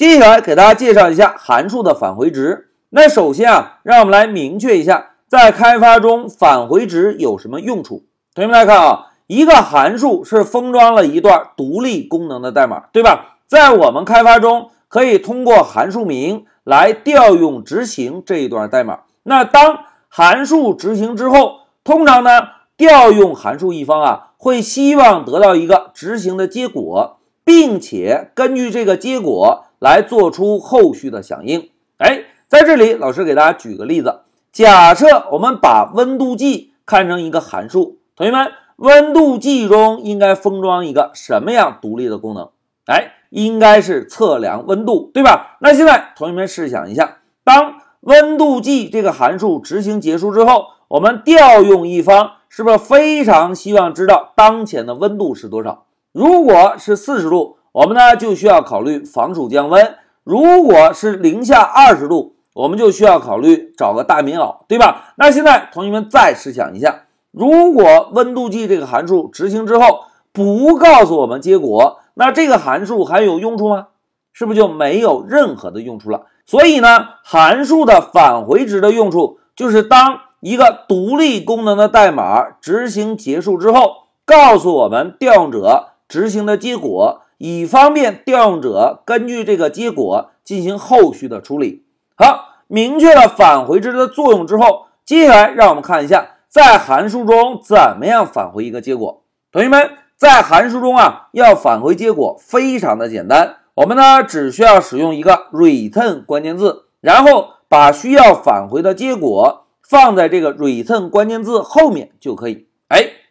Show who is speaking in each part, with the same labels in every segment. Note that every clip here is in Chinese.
Speaker 1: 接下来给大家介绍一下函数的返回值。那首先啊，让我们来明确一下，在开发中返回值有什么用处？同学们来看啊，一个函数是封装了一段独立功能的代码，对吧？在我们开发中，可以通过函数名来调用执行这一段代码。那当函数执行之后，通常呢，调用函数一方啊，会希望得到一个执行的结果，并且根据这个结果来做出后续的响应。哎。在这里，老师给大家举个例子。假设我们把温度计看成一个函数，同学们，温度计中应该封装一个什么样独立的功能？哎，应该是测量温度，对吧？那现在同学们试想一下，当温度计这个函数执行结束之后，我们调用一方是不是非常希望知道当前的温度是多少？如果是四十度，我们呢就需要考虑防暑降温；如果是零下二十度，我们就需要考虑找个大棉袄，对吧？那现在同学们再试想一下，如果温度计这个函数执行之后不告诉我们结果，那这个函数还有用处吗？是不是就没有任何的用处了？所以呢，函数的返回值的用处就是当一个独立功能的代码执行结束之后，告诉我们调用者执行的结果，以方便调用者根据这个结果进行后续的处理。好，明确了返回值的作用之后，接下来让我们看一下，在函数中怎么样返回一个结果。同学们，在函数中啊，要返回结果非常的简单，我们呢只需要使用一个 return 关键字，然后把需要返回的结果放在这个 return 关键字后面就可以。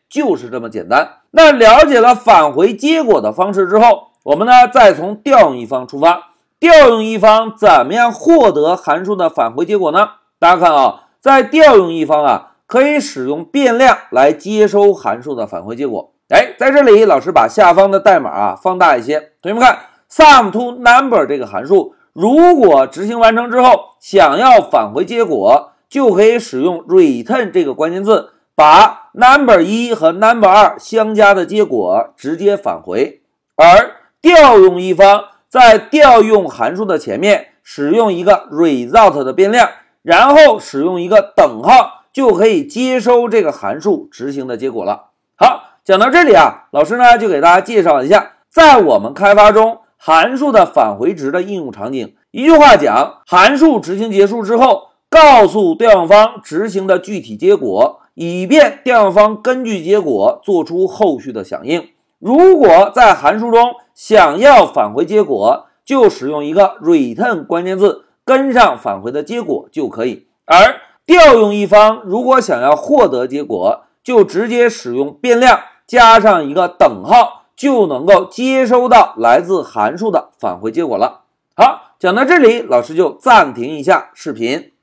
Speaker 1: 就是这么简单。那了解了返回结果的方式之后，我们呢再从调用一方出发。调用一方怎么样获得函数的返回结果呢？大家看啊，在调用一方啊，可以使用变量来接收函数的返回结果。哎，在这里，老师把下方的代码啊放大一些。同学们看，sum to number 这个函数，如果执行完成之后想要返回结果，就可以使用 return 这个关键字，把 number 一和 number 二相加的结果直接返回。而调用一方。在调用函数的前面使用一个 result 的变量，然后使用一个等号，就可以接收这个函数执行的结果了。好，讲到这里啊，老师呢就给大家介绍一下，在我们开发中函数的返回值的应用场景。一句话讲，函数执行结束之后，告诉调用方执行的具体结果，以便调用方根据结果做出后续的响应。如果在函数中想要返回结果，就使用一个 return 关键字跟上返回的结果就可以。而调用一方如果想要获得结果，就直接使用变量加上一个等号，就能够接收到来自函数的返回结果了。好，讲到这里，老师就暂停一下视频。